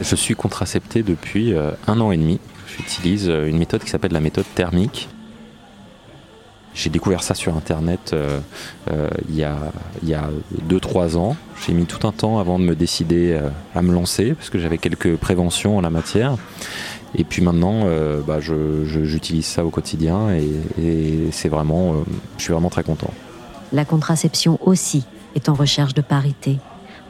Je suis contracepté depuis un an et demi. J'utilise une méthode qui s'appelle la méthode thermique. J'ai découvert ça sur internet il y a 2-3 ans. J'ai mis tout un temps avant de me décider à me lancer parce que j'avais quelques préventions en la matière. Et puis maintenant, euh, bah, j'utilise ça au quotidien et, c'est vraiment, euh, je suis vraiment très content. La contraception aussi est en recherche de parité.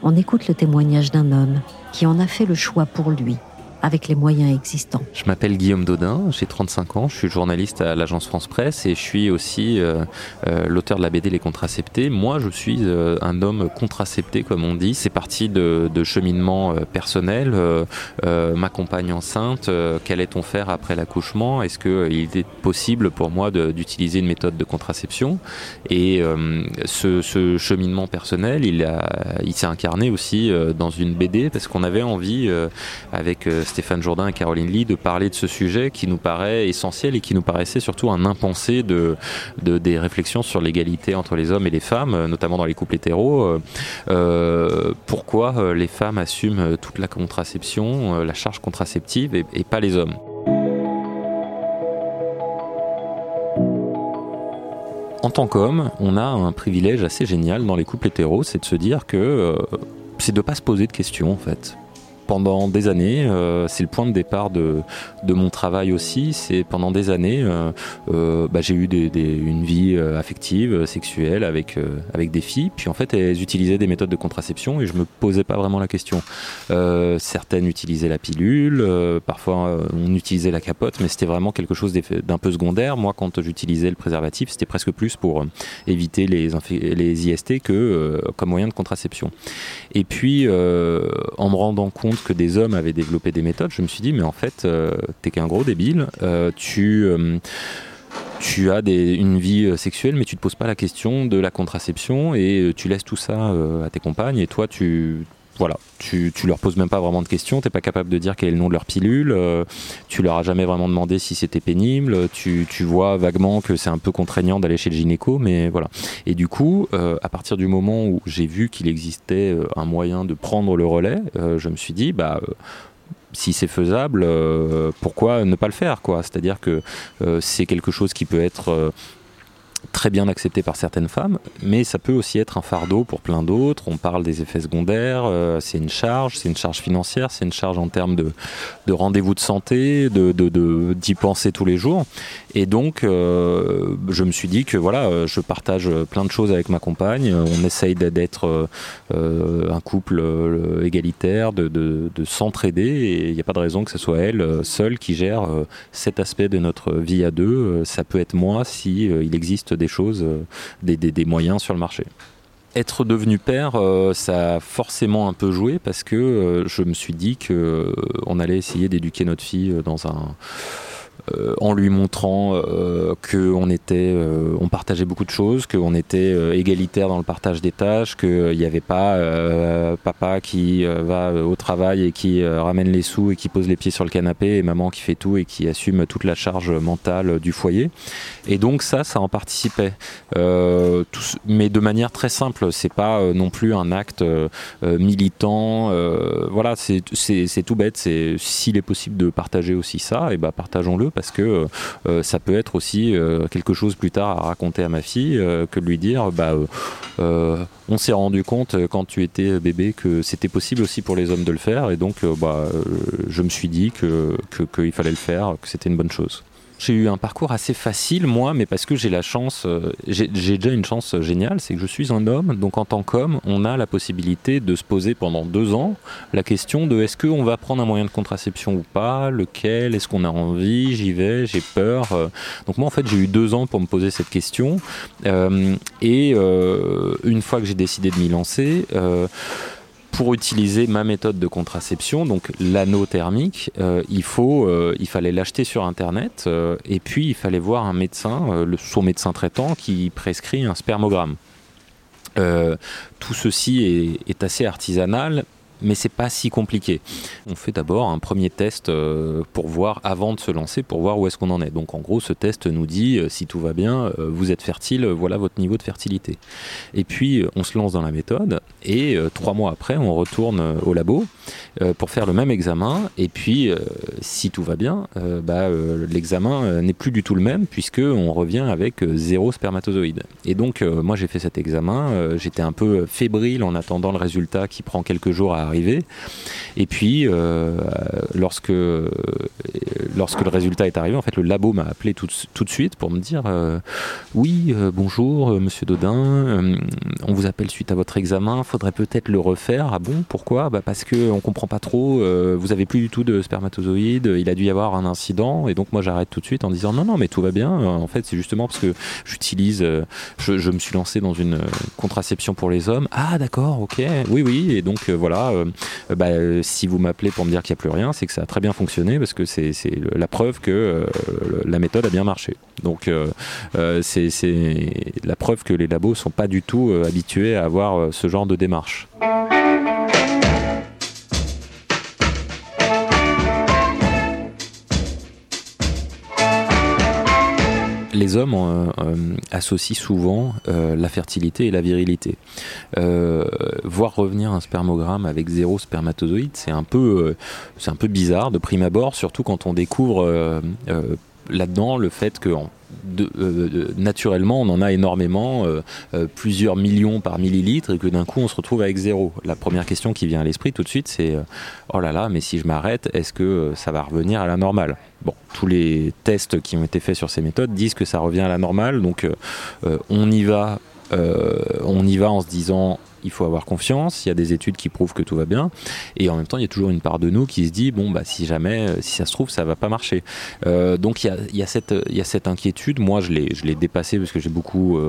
On écoute le témoignage d'un homme qui en a fait le choix pour lui avec les moyens existants. Je m'appelle Guillaume Dodin, j'ai 35 ans, je suis journaliste à l'agence France Presse et je suis aussi euh, euh, l'auteur de la BD Les Contraceptés. Moi, je suis euh, un homme contracepté, comme on dit. C'est parti de, de cheminement personnel. ma compagne enceinte, qu'allait-on faire après l'accouchement? Est-ce qu'il était possible pour moi d'utiliser une méthode de contraception? Et ce, cheminement personnel, il s'est incarné aussi dans une BD parce qu'on avait envie, avec Stéphane Jourdain et Caroline Lee de parler de ce sujet qui nous paraît essentiel et qui nous paraissait surtout un impensé de, des réflexions sur l'égalité entre les hommes et les femmes, notamment dans les couples hétéros. Euh, euh, pourquoi euh, les femmes assument toute la contraception, la charge contraceptive et, pas les hommes? En tant qu'homme, on a un privilège assez génial dans les couples hétéros, c'est de se dire que c'est de ne pas se poser de questions en fait pendant des années. Euh, c'est le point de départ de, de mon travail aussi. C'est pendant des années, euh, euh, bah, j'ai eu une vie affective, sexuelle avec, avec des filles. Puis en fait, elles utilisaient des méthodes de contraception et je me posais pas vraiment la question. certaines utilisaient la pilule, parfois on utilisait la capote, mais c'était vraiment quelque chose d'un peu secondaire. Moi, quand j'utilisais le préservatif, c'était presque plus pour éviter les, les IST que comme moyen de contraception. Et puis, en me rendant compte que des hommes avaient développé des méthodes, je me suis dit, mais en fait, euh, t'es qu'un gros débile. Euh, tu euh, tu as une vie sexuelle, mais tu te poses pas la question de la contraception et tu laisses tout ça à tes compagnes. Et toi, tu voilà, tu, tu leur poses même pas vraiment de questions, t'es pas capable de dire quel est le nom de leur pilule, euh, tu leur as jamais vraiment demandé si c'était pénible, tu, tu, vois vaguement que c'est un peu contraignant d'aller chez le gynéco, mais voilà. Et du coup, euh, à partir du moment où j'ai vu qu'il existait euh, un moyen de prendre le relais, je me suis dit, bah si c'est faisable, pourquoi ne pas le faire quoi? C'est-à-dire que c'est quelque chose qui peut être très bien accepté par certaines femmes, mais ça peut aussi être un fardeau pour plein d'autres. On parle des effets secondaires, euh, c'est une charge, c'est une charge financière, c'est une charge en termes de, de rendez-vous de santé, de, d'y penser tous les jours. Et donc, euh, je me suis dit que voilà, euh, je partage plein de choses avec ma compagne. On essaye d'être un couple égalitaire, de, de, de s'entraider, et il n'y a pas de raison que ce soit elle seule qui gère cet aspect de notre vie à deux. Ça peut être moi si existe des choses, euh, des, moyens sur le marché. Être devenu père, euh, ça a forcément un peu joué parce que euh, je me suis dit que on allait essayer d'éduquer notre fille dans un euh, en lui montrant euh, qu'on était, euh, on partageait beaucoup de choses, qu'on était égalitaire dans le partage des tâches, qu'il n'y avait pas papa qui va au travail et qui ramène les sous et qui pose les pieds sur le canapé et maman qui fait tout et qui assume toute la charge mentale du foyer. Et donc ça, ça en participait, mais de manière très simple. C'est pas non plus un acte militant. voilà, c'est tout bête. S'il est possible de partager aussi ça, et ben partageons-le parce que euh, ça peut être aussi euh, quelque chose plus tard à raconter à ma fille euh, que de lui dire bah on s'est rendu compte quand tu étais bébé que c'était possible aussi pour les hommes de le faire. Et donc bah je me suis dit qu'il fallait le faire que c'était une bonne chose j'ai eu un parcours assez facile, moi, mais parce que j'ai la chance, euh, j'ai déjà une chance géniale, c'est que je suis un homme, donc en tant qu'homme, on a la possibilité de se poser pendant deux ans la question de est-ce qu'on va prendre un moyen de contraception ou pas, lequel, est-ce qu'on a envie, j'y vais, j'ai peur. Euh. Donc moi, en fait, j'ai eu deux ans pour me poser cette question, euh, et une fois que j'ai décidé de m'y lancer, pour utiliser ma méthode de contraception, donc l'anneau thermique, euh, euh, il fallait l'acheter sur Internet euh, et puis il fallait voir un médecin, son médecin traitant, qui prescrit un spermogramme. tout ceci est, assez artisanal mais c'est pas si compliqué. On fait d'abord un premier test euh, pour voir, avant de se lancer, pour voir où est-ce qu'on en est. Donc en gros, ce test nous dit euh, si tout va bien, euh, vous êtes fertile, voilà votre niveau de fertilité. Et puis on se lance dans la méthode et trois mois après, on retourne au labo pour faire le même examen. Et puis si tout va bien, bah, l'examen n'est plus du tout le même puisque on revient avec zéro spermatozoïde. Et donc moi j'ai fait cet examen, j'étais un peu fébrile en attendant le résultat qui prend quelques jours à Et puis, euh, lorsque, lorsque le résultat est arrivé, en fait, le labo m'a appelé tout, tout, de suite pour me dire euh, Oui, euh, bonjour, monsieur Dodin, on vous appelle suite à votre examen, faudrait peut-être le refaire. Ah bon, pourquoi? Bah Parce qu'on comprend pas trop, vous avez plus du tout de spermatozoïdes, il a dû y avoir un incident, et donc moi j'arrête tout de suite en disant Non, non, mais tout va bien. En fait, c'est justement parce que j'utilise, je, me suis lancé dans une contraception pour les hommes. Ah, d'accord, ok, oui, oui, et donc voilà, bah, si vous m'appelez pour me dire qu'il n'y a plus rien, c'est que ça a très bien fonctionné parce que c'est la preuve que euh, la méthode a bien marché. Donc euh, euh, c'est la preuve que les labos sont pas du tout habitués à avoir ce genre de démarche. Les hommes euh, euh, associent souvent euh, la fertilité et la virilité. voir revenir un spermogramme avec zéro spermatozoïde, c'est un peu, c'est un peu bizarre de prime abord, surtout quand on découvre là-dedans le fait que naturellement on en a énormément, plusieurs millions par millilitre, et que d'un coup on se retrouve avec zéro. La première question qui vient à l'esprit tout de suite, c'est oh là là, mais si je m'arrête, est-ce que ça va revenir à la normale? Bon, tous les tests qui ont été faits sur ces méthodes disent que ça revient à la normale, donc euh, euh, on y va, euh, on y va en se disant il faut avoir confiance, il y a des études qui prouvent que tout va bien, et en même temps il y a toujours une part de nous qui se dit bon bah si jamais, si ça se trouve ça va pas marcher. donc il y, a, cette, inquiétude, moi je l'ai, dépassée parce que j'ai beaucoup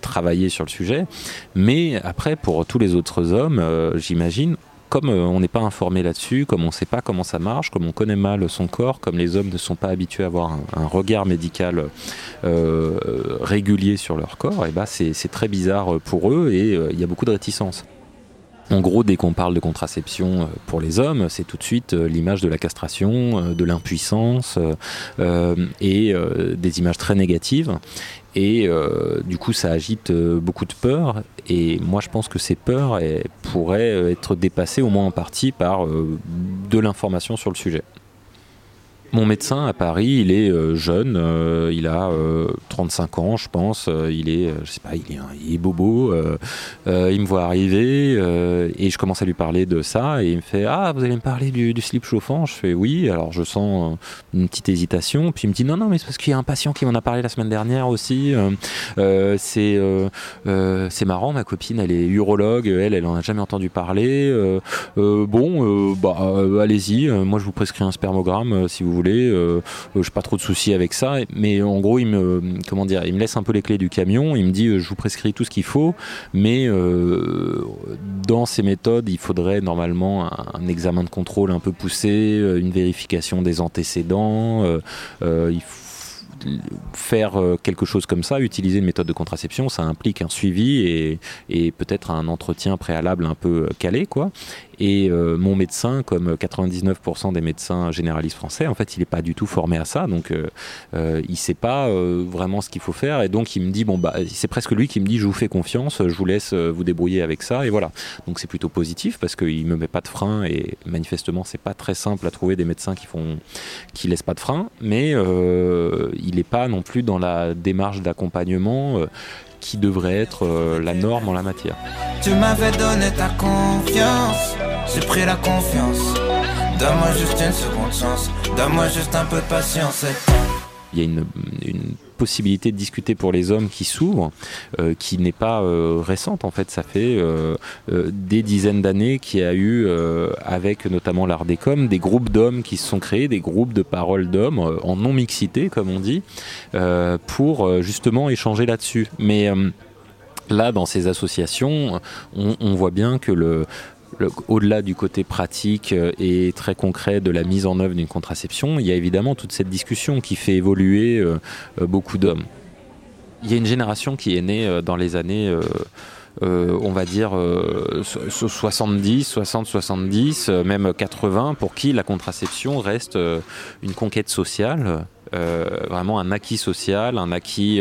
travaillé sur le sujet, mais après pour tous les autres hommes, j'imagine, comme euh, on n'est pas informé là-dessus, comme on ne sait pas comment ça marche, comme on connaît mal son corps, comme les hommes ne sont pas habitués à avoir un, regard médical euh, régulier sur leur corps, et bah c'est très bizarre pour eux et euh, il y a beaucoup de réticence. En gros, dès qu'on parle de contraception pour les hommes, c'est tout de suite l'image de la castration, de l'impuissance et des images très négatives. Et euh, du coup, ça agite euh, beaucoup de peurs. Et moi, je pense que ces peurs pourraient euh, être dépassées au moins en partie par de l'information sur le sujet. Mon médecin à Paris, il est euh, jeune, euh, il a 35 euh, ans, je pense. il est, je sais pas, il est, bobo. il me voit arriver et je commence à lui parler de ça et il me fait Ah, vous allez me parler du, slip chauffant? Je fais Oui. Alors je sens une petite hésitation. Puis il me dit Non, non, mais c'est parce qu'il y a un patient qui m'en a parlé la semaine dernière aussi. c'est c'est marrant, ma copine, elle est urologue. Elle, elle en a jamais entendu parler. bon, bah allez-y. Moi, je vous prescris un spermogramme si vous voulez euh, je n'ai pas trop de soucis avec ça. Mais en gros, il me, comment dire, il me laisse un peu les clés du camion. Il me dit, euh, je vous prescris tout ce qu'il faut, mais euh, dans ces méthodes, il faudrait normalement un, examen de contrôle un peu poussé, une vérification des antécédents. faire quelque chose comme ça, utiliser une méthode de contraception, ça implique un suivi et, et peut-être un entretien préalable un peu calé, quoi. Et euh, mon médecin, comme 99% des médecins généralistes français, en fait, il n'est pas du tout formé à ça. Donc, euh, euh il ne sait pas vraiment ce qu'il faut faire. Et donc, il me dit, bon, bah, c'est presque lui qui me dit, je vous fais confiance, je vous laisse vous débrouiller avec ça. Et voilà. Donc, c'est plutôt positif parce qu'il ne me met pas de frein. Et manifestement, c'est pas très simple à trouver des médecins qui font, qui laissent pas de frein. Mais il n'est pas non plus dans la démarche d'accompagnement qui devrait être euh, la norme en la matière. Tu m'avais donné ta confiance, j'ai pris la confiance. Donne-moi juste une seconde chance, donne-moi juste un peu de patience. Il y a une, une possibilité de discuter pour les hommes qui s'ouvrent, euh, qui n'est pas euh, récente en fait. Ça fait euh, des dizaines d'années qu'il y a eu, avec notamment l'art des groupes d'hommes qui se sont créés, des groupes de paroles d'hommes en non mixité comme on dit, pour justement échanger là-dessus. Mais là, dans ces associations, on, on voit bien que le, au-delà du côté pratique euh, et très concret de la mise en œuvre d'une contraception, il y a évidemment toute cette discussion qui fait évoluer euh, euh, beaucoup d'hommes. Il y a une génération qui est née dans les années on va dire 70, 60, 70, même 80, pour qui la contraception reste une conquête sociale. Vraiment un acquis social, un acquis,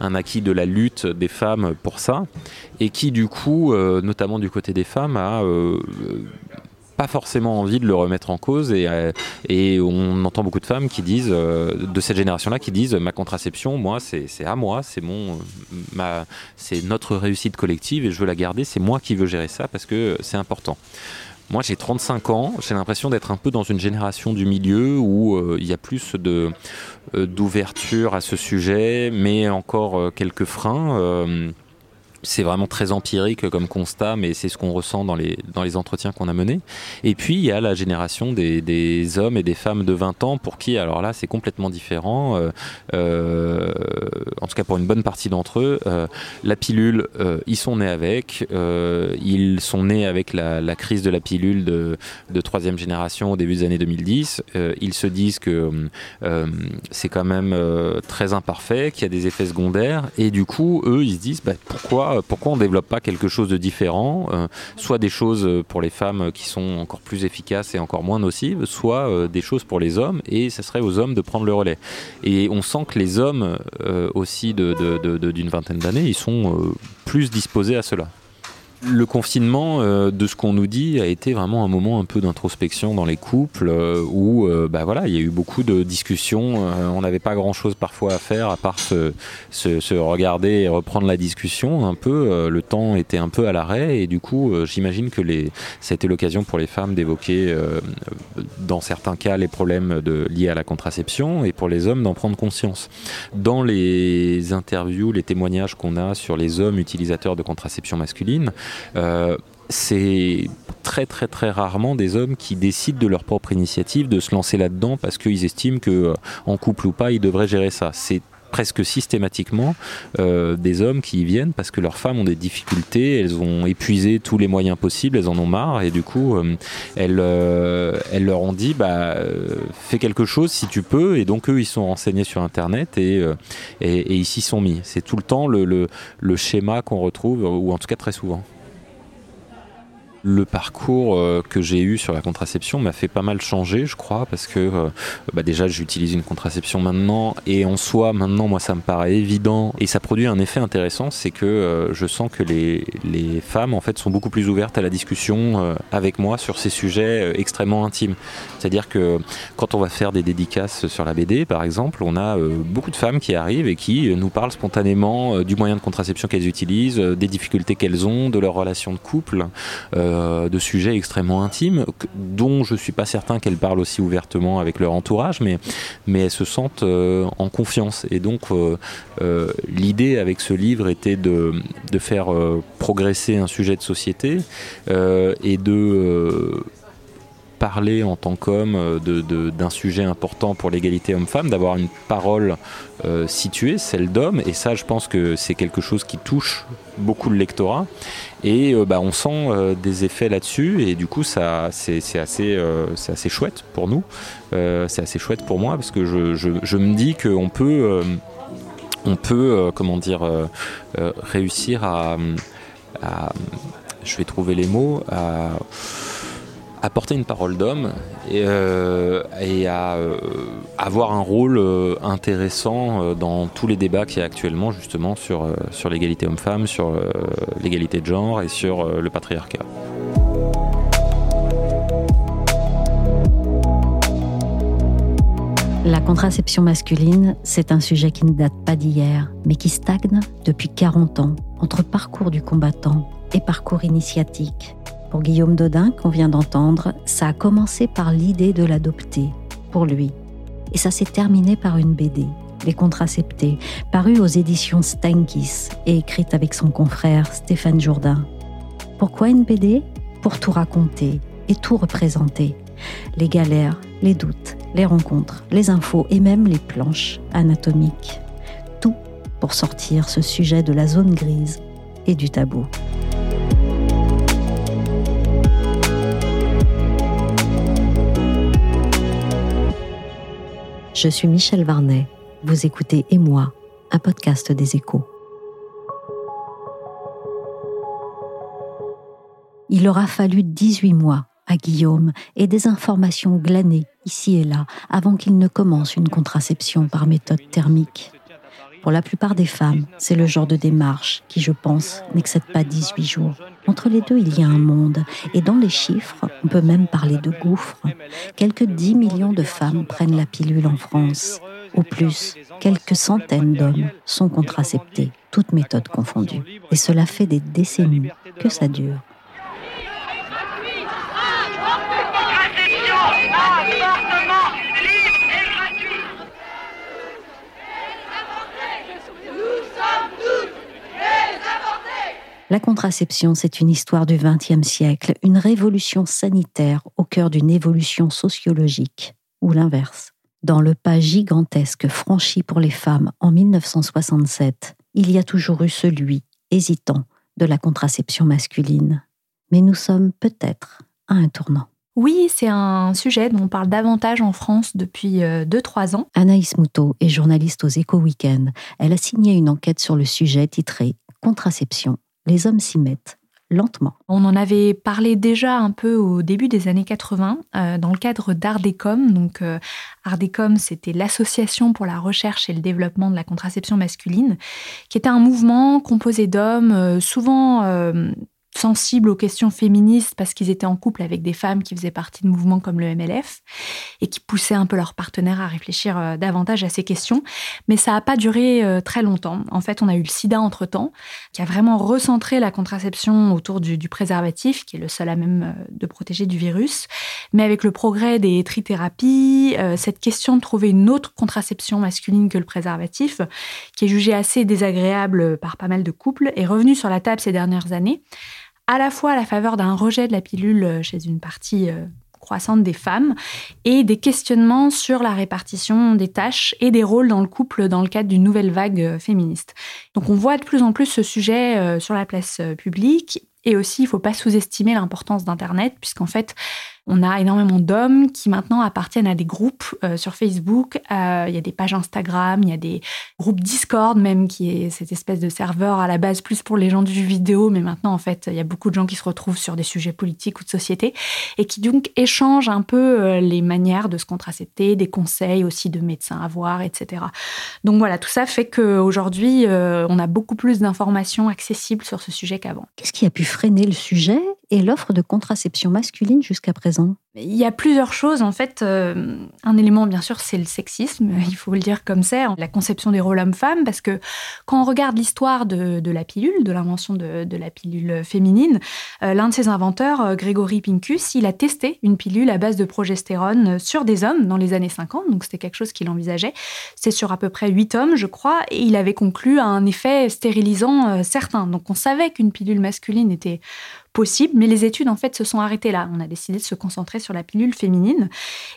un acquis de la lutte des femmes pour ça, et qui du coup, notamment du côté des femmes, a pas forcément envie de le remettre en cause et, euh, on entend beaucoup de femmes qui disent euh, de cette génération-là qui disent ma contraception moi c'est à moi c'est notre réussite collective et je veux la garder c'est moi qui veux gérer ça parce que c'est important moi, j'ai 35 ans. J'ai l'impression d'être un peu dans une génération du milieu où euh, il y a plus de d'ouverture à ce sujet, mais encore quelques freins c'est vraiment très empirique comme constat, mais c'est ce qu'on ressent dans les, dans les entretiens qu'on a menés. Et puis, il y a la génération des, des, hommes et des femmes de 20 ans pour qui, alors là, c'est complètement différent. Euh, euh, en tout cas, pour une bonne partie d'entre eux, euh, la pilule, ils sont nés avec. ils sont nés avec la, la, crise de la pilule de, de troisième génération au début des années 2010. ils se disent que c'est quand même très imparfait, qu'il y a des effets secondaires. Et du coup, eux, ils se disent, bah, pourquoi pourquoi, on ne développe pas quelque chose de différent, euh, soit des choses pour les femmes qui sont encore plus efficaces et encore moins nocives, soit euh, des choses pour les hommes, et ce serait aux hommes de prendre le relais. Et on sent que les hommes euh, aussi d'une vingtaine d'années, ils sont plus disposés à cela. Le confinement, euh, de ce qu'on nous dit, a été vraiment un moment un peu d'introspection dans les couples euh, où euh, bah voilà, il y a eu beaucoup de discussions. on n'avait pas grand chose parfois à faire à part se, se, regarder et reprendre la discussion un peu. le temps était un peu à l'arrêt et du coup, j'imagine que les, ça a été l'occasion pour les femmes d'évoquer dans certains cas les problèmes de, liés à la contraception et pour les hommes d'en prendre conscience. Dans les interviews, les témoignages qu'on a sur les hommes utilisateurs de contraception masculine, euh, c'est très très très rarement des hommes qui décident de leur propre initiative de se lancer là-dedans parce qu'ils estiment que euh, en couple ou pas ils devraient gérer ça. C'est presque systématiquement euh, des hommes qui y viennent parce que leurs femmes ont des difficultés, elles ont épuisé tous les moyens possibles, elles en ont marre et du coup elles, elles, leur ont dit bah fais quelque chose si tu peux et donc eux ils sont renseignés sur internet et, et, ils s'y sont mis. C'est tout le temps le, le schéma qu'on retrouve ou en tout cas très souvent. Le parcours euh, que j'ai eu sur la contraception m'a fait pas mal changer, je crois, parce que euh, bah déjà j'utilise une contraception maintenant et en soi maintenant moi ça me paraît évident et ça produit un effet intéressant, c'est que euh, je sens que les, femmes en fait sont beaucoup plus ouvertes à la discussion avec moi sur ces sujets extrêmement intimes. C'est-à-dire que quand on va faire des dédicaces sur la BD par exemple, on a beaucoup de femmes qui arrivent et qui nous parlent spontanément du moyen de contraception qu'elles utilisent, des difficultés qu'elles ont, de leur relation de couple. De sujets extrêmement intimes, dont je suis pas certain qu'elles parlent aussi ouvertement avec leur entourage, mais, elles se sentent euh, en confiance. Et donc euh, l'idée avec ce livre était de, de faire progresser un sujet de société et de parler en tant qu'homme d'un sujet important pour l'égalité homme-femme, d'avoir une parole située, celle d'homme, et ça je pense que c'est quelque chose qui touche beaucoup le lectorat. Et euh, bah, on sent euh, des effets là-dessus. Et du coup ça c'est assez, euh, c'est assez chouette pour nous, c'est assez chouette pour moi parce que je, je, me dis qu'on peut, on peut comment dire, réussir à, à, je vais trouver les mots, à apporter une parole d'homme et, euh, à euh, avoir un rôle euh, intéressant dans tous les débats qu'il y a actuellement justement sur, sur l'égalité homme-femme, sur l'égalité de genre et sur le patriarcat. La contraception masculine, c'est un sujet qui ne date pas d'hier, mais qui stagne depuis 40 ans entre parcours du combattant et parcours initiatique. Pour Guillaume Dodin, qu'on vient d'entendre, ça a commencé par l'idée de l'adopter, pour lui. Et ça s'est terminé par une BD, Les Contraceptés, parue aux éditions Stankis et écrite avec son confrère Stéphane Jourdain. Pourquoi une BD Pour tout raconter et tout représenter. Les galères, les doutes, les rencontres, les infos et même les planches anatomiques. Tout pour sortir ce sujet de la zone grise et du tabou. Je suis Michel Varnet. Vous écoutez Et moi, un podcast des échos. Il aura fallu 18 mois à Guillaume et des informations glanées ici et là avant qu'il ne commence une contraception par méthode thermique. Pour la plupart des femmes, c'est le genre de démarche qui, je pense, n'excède pas 18 jours. Entre les deux, il y a un monde. Et dans les chiffres, on peut même parler de gouffre. Quelques 10 millions de femmes prennent la pilule en France. Au plus, quelques centaines d'hommes sont contraceptés, toutes méthodes confondues. Et cela fait des décennies que ça dure. La contraception, c'est une histoire du XXe siècle, une révolution sanitaire au cœur d'une évolution sociologique, ou l'inverse. Dans le pas gigantesque franchi pour les femmes en 1967, il y a toujours eu celui, hésitant, de la contraception masculine. Mais nous sommes peut-être à un tournant. Oui, c'est un sujet dont on parle davantage en France depuis 2-3 euh, ans. Anaïs Moutot est journaliste aux Éco Weekend. Elle a signé une enquête sur le sujet titrée Contraception, les hommes s'y mettent lentement. On en avait parlé déjà un peu au début des années 80 euh, dans le cadre d'Ardecom. Donc euh, Ardecom, c'était l'association pour la recherche et le développement de la contraception masculine, qui était un mouvement composé d'hommes, euh, souvent sensibles aux questions féministes parce qu'ils étaient en couple avec des femmes qui faisaient partie de mouvements comme le MLF et qui poussaient un peu leurs partenaires à réfléchir euh, davantage à ces questions. Mais ça n'a pas duré euh, très longtemps. En fait, on a eu le sida entre-temps, qui a vraiment recentré la contraception autour du, préservatif, qui est le seul à même euh, de protéger du virus. Mais avec le progrès des trithérapies, cette question de trouver une autre contraception masculine que le préservatif, qui est jugée assez désagréable par pas mal de couples, est revenue sur la table ces dernières années à la fois à la faveur d'un rejet de la pilule euh, chez une partie euh, croissante des femmes et des questionnements sur la répartition des tâches et des rôles dans le couple dans le cadre d'une nouvelle vague euh, féministe. Donc on voit de plus en plus ce sujet sur la place publique et aussi il ne faut pas sous-estimer l'importance d'Internet puisqu'en fait on a énormément d'hommes qui maintenant appartiennent à des groupes euh, sur Facebook. Euh, il y a des pages Instagram, il y a des groupes Discord même, qui est cette espèce de serveur à la base plus pour les gens du jeu vidéo, mais maintenant en fait il y a beaucoup de gens qui se retrouvent sur des sujets politiques ou de société et qui donc échangent un peu euh, les manières de se contracepter, des conseils aussi de médecins à voir, etc. Donc voilà, tout ça fait qu'aujourd'hui on a beaucoup plus d'informations accessibles sur ce sujet qu'avant. Qu'est-ce qui a pu freiner le sujet et l'offre de contraception masculine jusqu'à présent? Il y a plusieurs choses. En fait, euh, un élément, bien sûr, c'est le sexisme, il faut le dire comme c'est, la conception des rôles hommes-femmes, parce que quand on regarde l'histoire de, la pilule, de l'invention de, la pilule féminine, euh, l'un de ses inventeurs, euh, Grégory Pincus, il a testé une pilule à base de progestérone sur des hommes dans les années 50, donc c'était quelque chose qu'il envisageait. C'est sur à peu près 8 hommes, je crois, et il avait conclu à un effet stérilisant certain. Donc on savait qu'une pilule masculine était possible, mais les études en fait se sont arrêtées là. On a décidé de se concentrer sur la pilule féminine.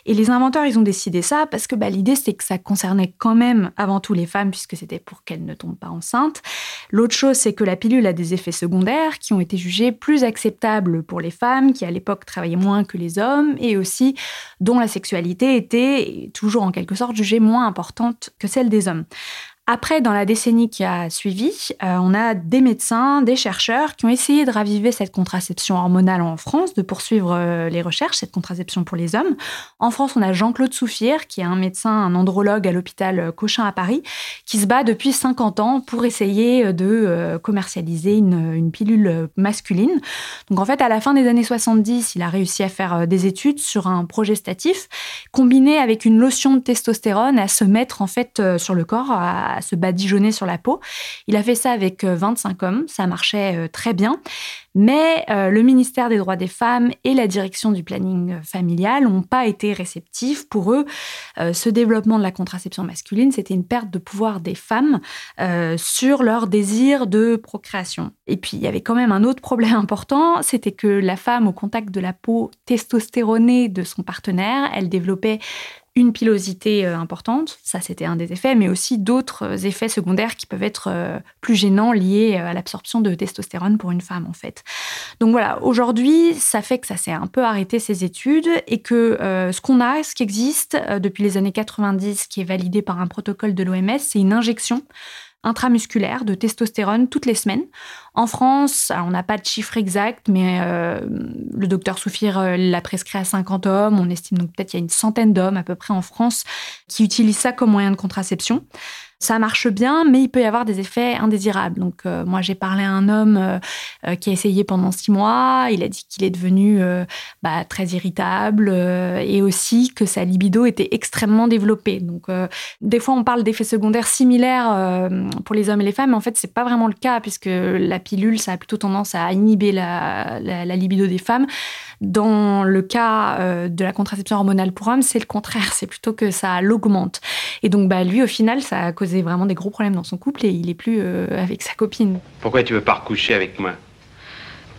Et les inventeurs, ils ont décidé ça parce que bah, l'idée, c'est que ça concernait quand même avant tout les femmes, puisque c'était pour qu'elles ne tombent pas enceintes. L'autre chose, c'est que la pilule a des effets secondaires qui ont été jugés plus acceptables pour les femmes, qui à l'époque travaillaient moins que les hommes, et aussi dont la sexualité était toujours en quelque sorte jugée moins importante que celle des hommes. Après, dans la décennie qui a suivi, euh, on a des médecins, des chercheurs qui ont essayé de raviver cette contraception hormonale en France, de poursuivre euh, les recherches, cette contraception pour les hommes. En France, on a Jean-Claude Souffire, qui est un médecin, un andrologue à l'hôpital euh, Cochin à Paris, qui se bat depuis 50 ans pour essayer de commercialiser une, pilule masculine. Donc en fait, à la fin des années 70, il a réussi à faire des études sur un progestatif combiné avec une lotion de testostérone à se mettre en fait sur le corps, se badigeonner sur la peau. Il a fait ça avec 25 euh, hommes, ça marchait euh, très bien. Mais euh, le ministère des droits des femmes et la direction du planning familial n'ont pas été réceptifs. Pour eux, ce développement de la contraception masculine, c'était une perte de pouvoir des femmes sur leur désir de procréation. Et puis, il y avait quand même un autre problème important, c'était que la femme, au contact de la peau testostéronée de son partenaire, elle développait une pilosité euh, importante, ça c'était un des effets, mais aussi d'autres euh, effets secondaires qui peuvent être euh, plus gênants liés à l'absorption de testostérone pour une femme en fait. Donc voilà, aujourd'hui, ça fait que ça s'est un peu arrêté ces études et que ce qu'on a, ce qui existe depuis les années 90, qui est validé par un protocole de l'OMS, c'est une injection intramusculaire de testostérone toutes les semaines. En France, on n'a pas de chiffre exact, mais euh, le docteur Soufir euh, l'a prescrit à 50 hommes. On estime donc peut-être qu'il y a une centaine d'hommes à peu près en France qui utilisent ça comme moyen de contraception ça marche bien, mais il peut y avoir des effets indésirables. Donc, euh, moi, j'ai parlé à un homme euh, euh, qui a essayé pendant six mois. Il a dit qu'il est devenu bah, très irritable et aussi que sa libido était extrêmement développée. Donc, des fois, on parle d'effets secondaires similaires pour les hommes et les femmes, mais en fait, c'est pas vraiment le cas puisque la pilule, ça a plutôt tendance à inhiber la, la libido des femmes. Dans le cas de la contraception hormonale pour hommes, c'est le contraire. C'est plutôt que ça l'augmente. Et donc, bah, lui, au final, ça a causé vraiment des gros problèmes dans son couple et il est plus euh, avec sa copine. Pourquoi tu veux pas recoucher avec moi?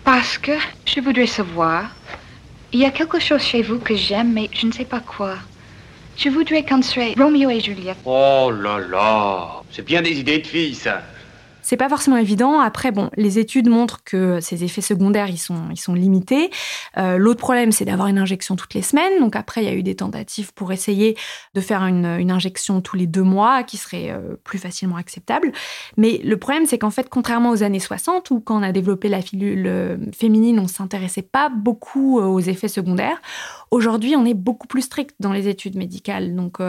Parce que je voudrais savoir. Il y a quelque chose chez vous que j'aime, mais je ne sais pas quoi. Je voudrais qu'on soit Romeo et Juliette. Oh là là, c'est bien des idées de filles, ça. C'est pas forcément évident. Après, bon, les études montrent que ces effets secondaires, ils sont, ils sont limités. Euh, l'autre problème, c'est d'avoir une injection toutes les semaines. Donc après, il y a eu des tentatives pour essayer de faire une, injection tous les deux mois, qui serait euh, plus facilement acceptable. Mais le problème, c'est qu'en fait, contrairement aux années 60, où quand on a développé la pilule euh, féminine, on s'intéressait pas beaucoup aux effets secondaires. Aujourd'hui, on est beaucoup plus strict dans les études médicales. Donc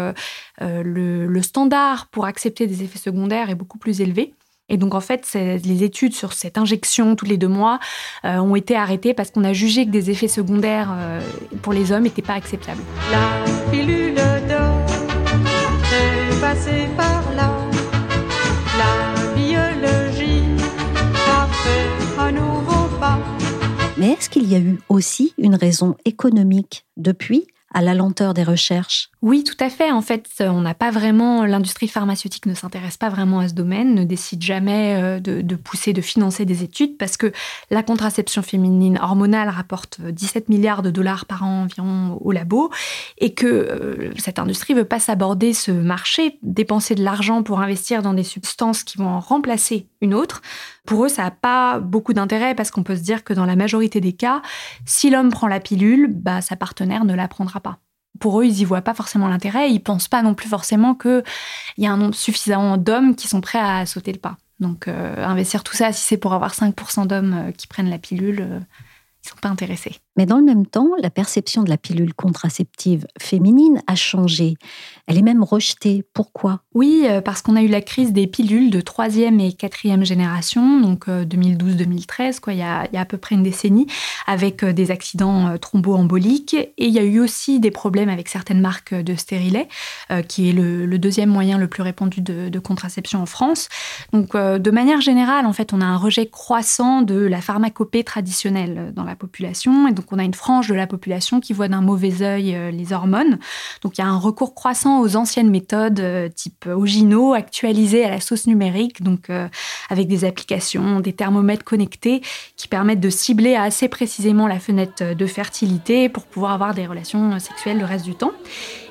le standard pour accepter des effets secondaires est beaucoup plus élevé. Et donc, en fait, les études sur cette injection tous les deux mois euh, ont été arrêtées parce qu'on a jugé que des effets secondaires euh, pour les hommes n'étaient pas acceptables. La pilule d'or est passée par là. La biologie a fait un nouveau pas. Mais est-ce qu'il y a eu aussi une raison économique depuis à la lenteur des recherches? Oui, tout à fait. En fait, on n'a pas vraiment, l'industrie pharmaceutique ne s'intéresse pas vraiment à ce domaine, ne décide jamais euh, de, pousser, de financer des études parce que la contraception féminine hormonale rapporte 17 milliards de dollars par an environ au labo et que euh, cette industrie veut pas s'aborder ce marché, dépenser de l'argent pour investir dans des substances qui vont en remplacer une autre. Pour eux, ça n'a pas beaucoup d'intérêt parce qu'on peut se dire que dans la majorité des cas, si l'homme prend la pilule, bah, sa partenaire ne la prendra pas. Pour eux, ils n'y voient pas forcément l'intérêt. Ils pensent pas non plus forcément qu'il y a un nombre suffisant d'hommes qui sont prêts à sauter le pas. Donc, euh, investir tout ça, si c'est pour avoir 5% d'hommes euh, qui prennent la pilule, euh, ils sont pas intéressés. Mais dans le même temps, la perception de la pilule contraceptive féminine a changé. Elle est même rejetée. Pourquoi? Oui, euh, parce qu'on a eu la crise des pilules de troisième et quatrième génération, donc 2012-2013, euh, quoi, il y, a, à peu près une décennie, avec euh, des accidents thromboemboliques. Et il y a eu aussi des problèmes avec certaines marques de stérilets, qui est le, deuxième moyen le plus répandu de, de contraception en France. Donc, de manière générale, en fait, on a un rejet croissant de la pharmacopée traditionnelle dans la population. Et donc, on a une frange de la population qui voit d'un mauvais œil euh, les hormones. Donc il y a un recours croissant aux anciennes méthodes euh, type Ogino, actualisées à la sauce numérique, donc euh, avec des applications, des thermomètres connectés qui permettent de cibler assez précisément la fenêtre de fertilité pour pouvoir avoir des relations sexuelles le reste du temps.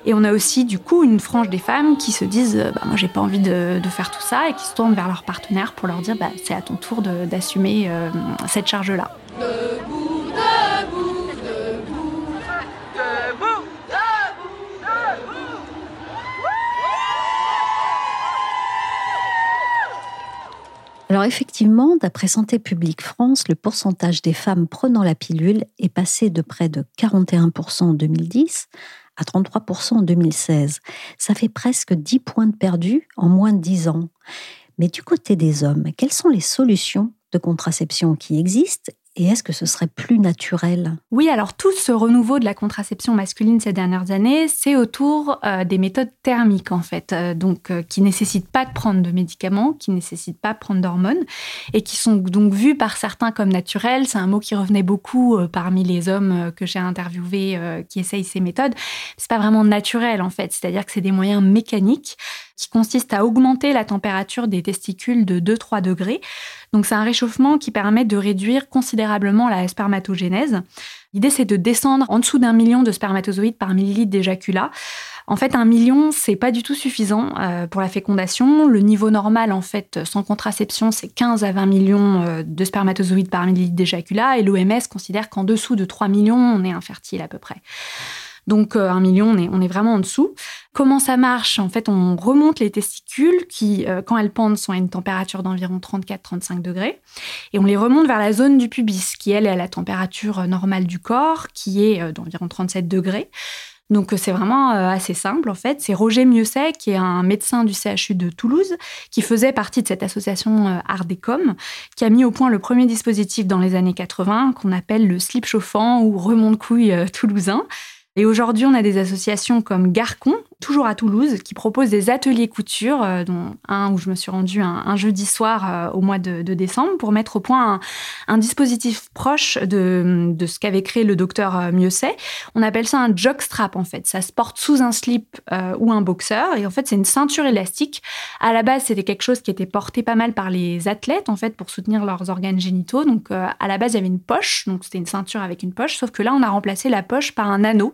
Et on a aussi du coup une frange des femmes qui se disent bah, moi j'ai pas envie de, faire tout ça et qui se tournent vers leur partenaire pour leur dire bah, c'est à ton tour d'assumer cette charge là. Alors effectivement, d'après Santé publique France, le pourcentage des femmes prenant la pilule est passé de près de 41% en 2010 à 33% en 2016. Ça fait presque 10 points de perdu en moins de 10 ans. Mais du côté des hommes, quelles sont les solutions de contraception qui existent et est-ce que ce serait plus naturel? Oui, alors tout ce renouveau de la contraception masculine ces dernières années, c'est autour euh, des méthodes thermiques en fait, euh, donc euh, qui nécessitent pas de prendre de médicaments, qui nécessitent pas de prendre d'hormones et qui sont donc vues par certains comme naturelles. C'est un mot qui revenait beaucoup parmi les hommes que j'ai interviewés qui essayent ces méthodes. C'est pas vraiment naturel en fait, c'est-à-dire que c'est des moyens mécaniques qui consistent à augmenter la température des testicules de 2-3 degrés donc c'est un réchauffement qui permet de réduire considérablement la spermatogénèse. L'idée c'est de descendre en dessous d'un million de spermatozoïdes par millilitre d'éjaculat. En fait, un million, c'est pas du tout suffisant euh, pour la fécondation. Le niveau normal, en fait, sans contraception, c'est 15 à 20 millions euh, de spermatozoïdes par millilitre d'éjaculat. Et l'OMS considère qu'en dessous de 3 millions, on est infertile à peu près. Donc un million, on est, on est vraiment en dessous. Comment ça marche? En fait, on remonte les testicules qui, quand elles pendent, sont à une température d'environ 34-35 degrés. Et on les remonte vers la zone du pubis, qui, elle, est à la température normale du corps, qui est d'environ 37 degrés. Donc c'est vraiment euh, assez simple en fait. C'est Roger Mieuxet, qui est un médecin du CHU de Toulouse, qui faisait partie de cette association euh, Ardecom, qui a mis au point le premier dispositif dans les années 80 qu'on appelle le slip chauffant ou remonte-couille euh, toulousain. Et aujourd'hui, on a des associations comme Garcon, toujours à Toulouse, qui propose des ateliers couture, euh, dont un où je me suis rendue un, jeudi soir euh, au mois de, décembre pour mettre au point un, dispositif proche de, de ce qu'avait créé le docteur euh, Mieuxet. On appelle ça un jockstrap en fait. Ça se porte sous un slip ou un boxeur et en fait c'est une ceinture élastique. À la base c'était quelque chose qui était porté pas mal par les athlètes en fait pour soutenir leurs organes génitaux. Donc à la base il y avait une poche, donc c'était une ceinture avec une poche, sauf que là on a remplacé la poche par un anneau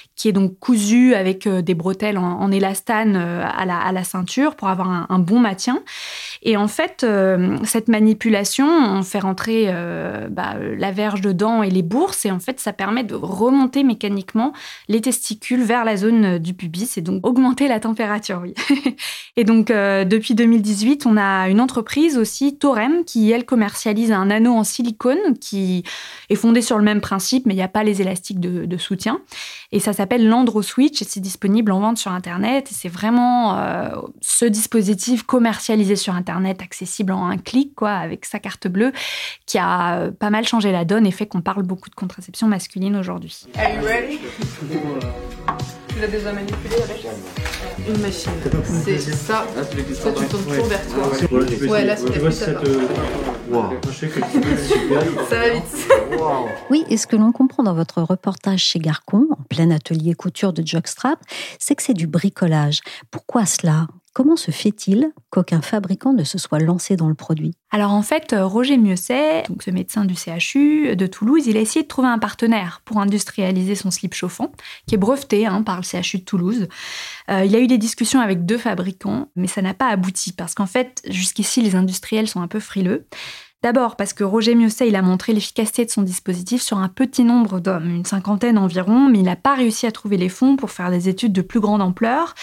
qui est donc cousu avec euh, des bretelles en, élastane euh, à la, ceinture pour avoir un, bon maintien. Et en fait, euh, cette manipulation, on fait rentrer bah, la verge dedans et les bourses, et en fait, ça permet de remonter mécaniquement les testicules vers la zone du pubis et donc augmenter la température, et donc, depuis 2018, on a une entreprise aussi, Torem, qui, elle, commercialise un anneau en silicone qui est fondé sur le même principe, mais il n'y a pas les élastiques de, de soutien. Et ça s'appelle l'Andro Switch et c'est disponible en vente sur Internet. Et c'est vraiment euh, ce dispositif commercialisé sur Internet, accessible en un clic, quoi, avec sa carte bleue, qui a euh, pas mal changé la donne et fait qu'on parle beaucoup de contraception masculine aujourd'hui. Tu l'as déjà manipulé avec Une machine. C'est ça. Toi, tu tournes toujours vers toi. Ouais, là, c'est plus ça. Ça va vite. Oui, et ce que l'on comprend dans votre reportage chez Garcon, en plein atelier couture de jockstrap, c'est que c'est du bricolage. Pourquoi cela? Comment se fait-il qu'aucun fabricant ne se soit lancé dans le produit? Alors en fait, euh, Roger Mieuxet, donc ce médecin du CHU de Toulouse, il a essayé de trouver un partenaire pour industrialiser son slip chauffant, qui est breveté hein, par le CHU de Toulouse. Euh, il a eu des discussions avec deux fabricants, mais ça n'a pas abouti parce qu'en fait, jusqu'ici, les industriels sont un peu frileux. D'abord parce que Roger Mieuxet, il a montré l'efficacité de son dispositif sur un petit nombre d'hommes, une cinquantaine environ, mais il n'a pas réussi à trouver les fonds pour faire des études de plus grande ampleur,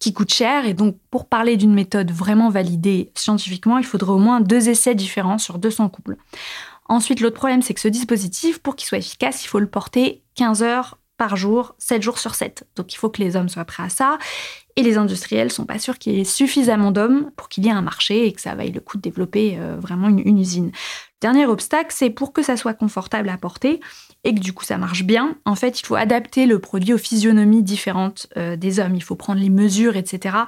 qui coûtent cher. Et donc, pour parler d'une méthode vraiment validée scientifiquement, il faudrait au moins deux essais différents sur 200 couples. Ensuite, l'autre problème, c'est que ce dispositif, pour qu'il soit efficace, il faut le porter 15 heures par jour, 7 jours sur 7. Donc il faut que les hommes soient prêts à ça. Et les industriels sont pas sûrs qu'il y ait suffisamment d'hommes pour qu'il y ait un marché et que ça vaille le coup de développer euh, vraiment une, usine. Dernier obstacle, c'est pour que ça soit confortable à porter et que du coup ça marche bien. En fait, il faut adapter le produit aux physionomies différentes euh, des hommes. Il faut prendre les mesures, etc.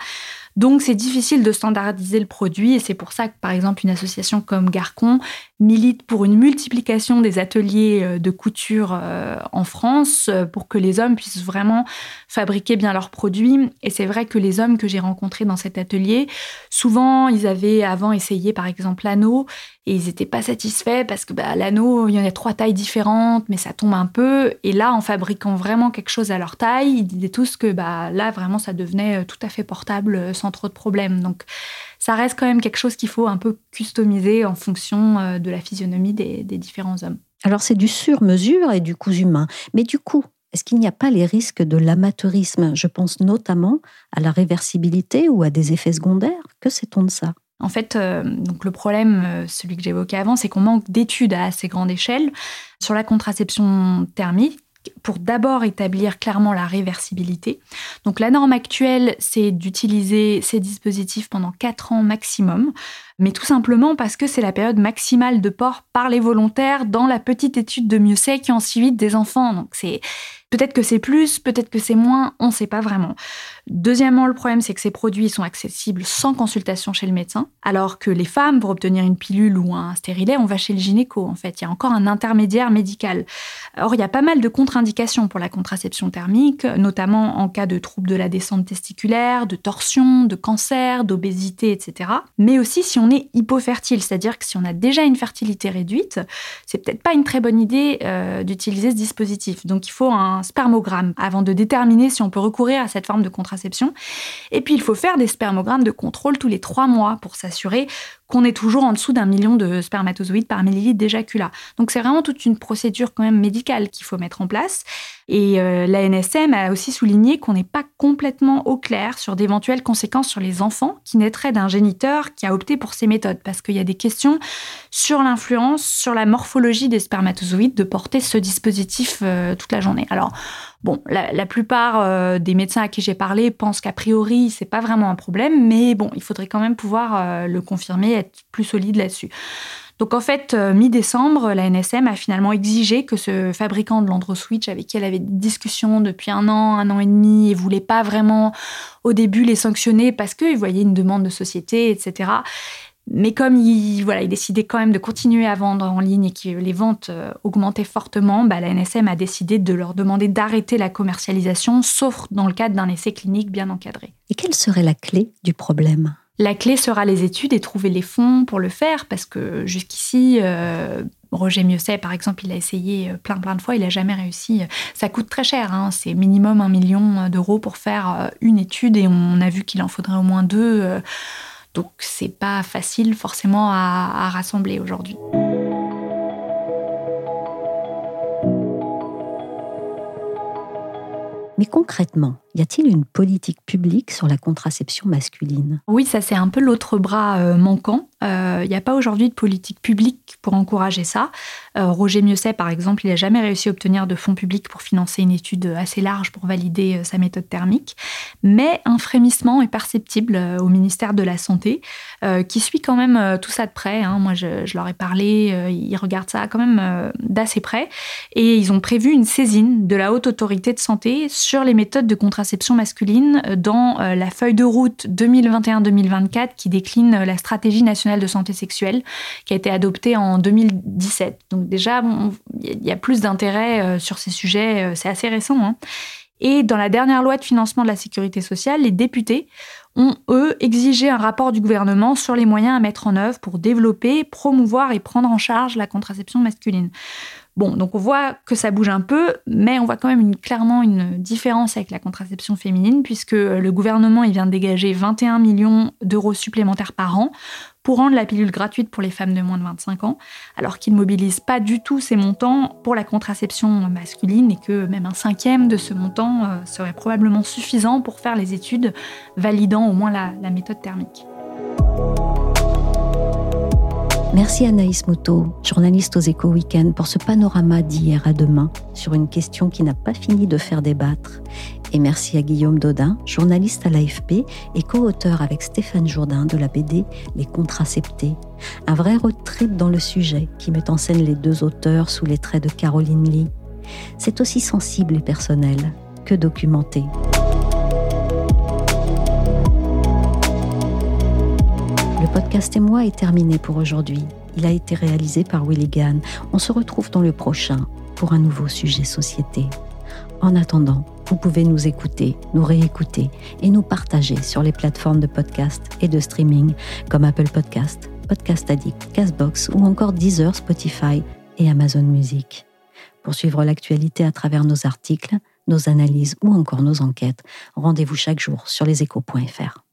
Donc c'est difficile de standardiser le produit et c'est pour ça que par exemple une association comme Garcon milite pour une multiplication des ateliers euh, de couture euh, en France euh, pour que les hommes puissent vraiment fabriquer bien leurs produits. Et c'est vrai que les hommes que j'ai rencontrés dans cet atelier, souvent ils avaient avant essayé par exemple l'anneau et ils n'étaient pas satisfaits parce que bah, l'anneau, il y en a trois tailles différentes, mais ça tombe un peu. Et là, en fabriquant vraiment quelque chose à leur taille, ils disaient tous que bah, là, vraiment, ça devenait tout à fait portable sans trop de problèmes. Donc ça reste quand même quelque chose qu'il faut un peu customiser en fonction euh, de la physionomie des, différents hommes. Alors c'est du sur-mesure et du coût humain. Mais du coup, est-ce qu'il n'y a pas les risques de l'amateurisme? Je pense notamment à la réversibilité ou à des effets secondaires. Que sait-on de ça? En fait, euh, donc le problème, euh, celui que j'évoquais avant, c'est qu'on manque d'études à assez grande échelle sur la contraception thermique pour d'abord établir clairement la réversibilité. Donc la norme actuelle, c'est d'utiliser ces dispositifs pendant 4 ans maximum, mais tout simplement parce que c'est la période maximale de port par les volontaires dans la petite étude de Mieuxet qui en suit des enfants. Donc c'est Peut-être que c'est plus, peut-être que c'est moins, on ne sait pas vraiment. Deuxièmement, le problème, c'est que ces produits sont accessibles sans consultation chez le médecin, alors que les femmes, pour obtenir une pilule ou un stérilet, on va chez le gynéco, en fait. Il y a encore un intermédiaire médical. Or, il y a pas mal de contre-indications pour la contraception thermique, notamment en cas de troubles de la descente testiculaire, de torsion, de cancer, d'obésité, etc. Mais aussi si on est hypofertile, c'est-à-dire que si on a déjà une fertilité réduite, c'est peut-être pas une très bonne idée euh, d'utiliser ce dispositif. Donc, il faut un spermogramme avant de déterminer si on peut recourir à cette forme de contraception. Et puis, il faut faire des spermogrammes de contrôle tous les trois mois pour s'assurer qu'on est toujours en dessous d'un million de spermatozoïdes par millilitre d'éjaculat. Donc c'est vraiment toute une procédure quand même médicale qu'il faut mettre en place. Et euh, la NSM a aussi souligné qu'on n'est pas complètement au clair sur d'éventuelles conséquences sur les enfants qui naîtraient d'un géniteur qui a opté pour ces méthodes, parce qu'il y a des questions sur l'influence, sur la morphologie des spermatozoïdes de porter ce dispositif euh, toute la journée. Alors, bon, la, plupart euh, des médecins à qui j'ai parlé pensent qu'a priori, c'est pas vraiment un problème, mais bon, il faudrait quand même pouvoir le confirmer, être plus solide là-dessus. Donc en fait, euh, mi-décembre, la NSM a finalement exigé que ce fabricant de l'Androswitch, avec qui elle avait des discussions depuis un an, un an et demi, et voulait pas vraiment au début les sanctionner parce qu'il voyait une demande de société, etc. Mais comme il, voilà, il décidait quand même de continuer à vendre en ligne et que les ventes euh, augmentaient fortement, bah, la NSM a décidé de leur demander d'arrêter la commercialisation, sauf dans le cadre d'un essai clinique bien encadré. Et quelle serait la clé du problème? La clé sera les études et trouver les fonds pour le faire, parce que jusqu'ici, euh, Roger Mieuxet, par exemple, il a essayé euh, plein plein de fois, il n'a jamais réussi. Ça coûte très cher, hein. c'est minimum un million d'euros pour faire une étude, et on a vu qu'il en faudrait au moins deux. Donc c'est pas facile forcément à rassembler aujourd'hui. Mais concrètement, y a-t-il une politique publique sur la contraception masculine? Oui, ça c'est un peu l'autre bras euh, manquant. Il euh, n'y a pas aujourd'hui de politique publique pour encourager ça. Euh, Roger Mieuxet, par exemple, il n'a jamais réussi à obtenir de fonds publics pour financer une étude assez large pour valider sa méthode thermique. Mais un frémissement est perceptible au ministère de la Santé, qui suit quand même tout ça de près. Hein. Moi, je, je, leur ai parlé, ils regardent ça quand même d'assez près. Et ils ont prévu une saisine de la Haute Autorité de Santé sur les méthodes de contraception masculine dans la feuille de route 2021-2024 qui décline la stratégie nationale de santé sexuelle qui a été adoptée en 2017. Donc déjà, il y a plus d'intérêt euh, sur ces sujets, euh, c'est assez récent. Hein. Et dans la dernière loi de financement de la sécurité sociale, les députés ont, eux, exigé un rapport du gouvernement sur les moyens à mettre en œuvre pour développer, promouvoir et prendre en charge la contraception masculine. Bon, donc on voit que ça bouge un peu, mais on voit quand même clairement une différence avec la contraception féminine, puisque le gouvernement il vient de dégager 21 millions d'euros supplémentaires par an pour rendre la pilule gratuite pour les femmes de moins de 25 ans, alors qu'il ne mobilise pas du tout ces montants pour la contraception masculine et que même un cinquième de ce montant euh, serait probablement suffisant pour faire les études validant au moins la méthode thermique. Merci Anaïs Moto, journaliste aux Éco Weekend, pour ce panorama d'hier à demain sur une question qui n'a pas fini de faire débattre. Et merci à Guillaume Dodin, journaliste à l'AFP et co-auteur avec Stéphane Jourdain de la BD Les Contraceptés. Un vrai road dans le sujet qui met en scène les deux auteurs sous les traits de Caroline Lee. C'est aussi sensible et personnel que documenté. Podcast et moi est terminé pour aujourd'hui. Il a été réalisé par Willy. On se retrouve dans le prochain pour un nouveau sujet société. En attendant, vous pouvez nous écouter, nous réécouter et nous partager sur les plateformes de podcast et de streaming comme Apple Podcast, Podcast Addict, Castbox ou encore Deezer, Spotify et Amazon Music. Pour suivre l'actualité à travers nos articles, nos analyses ou encore nos enquêtes, rendez-vous chaque jour sur leséchos.fr.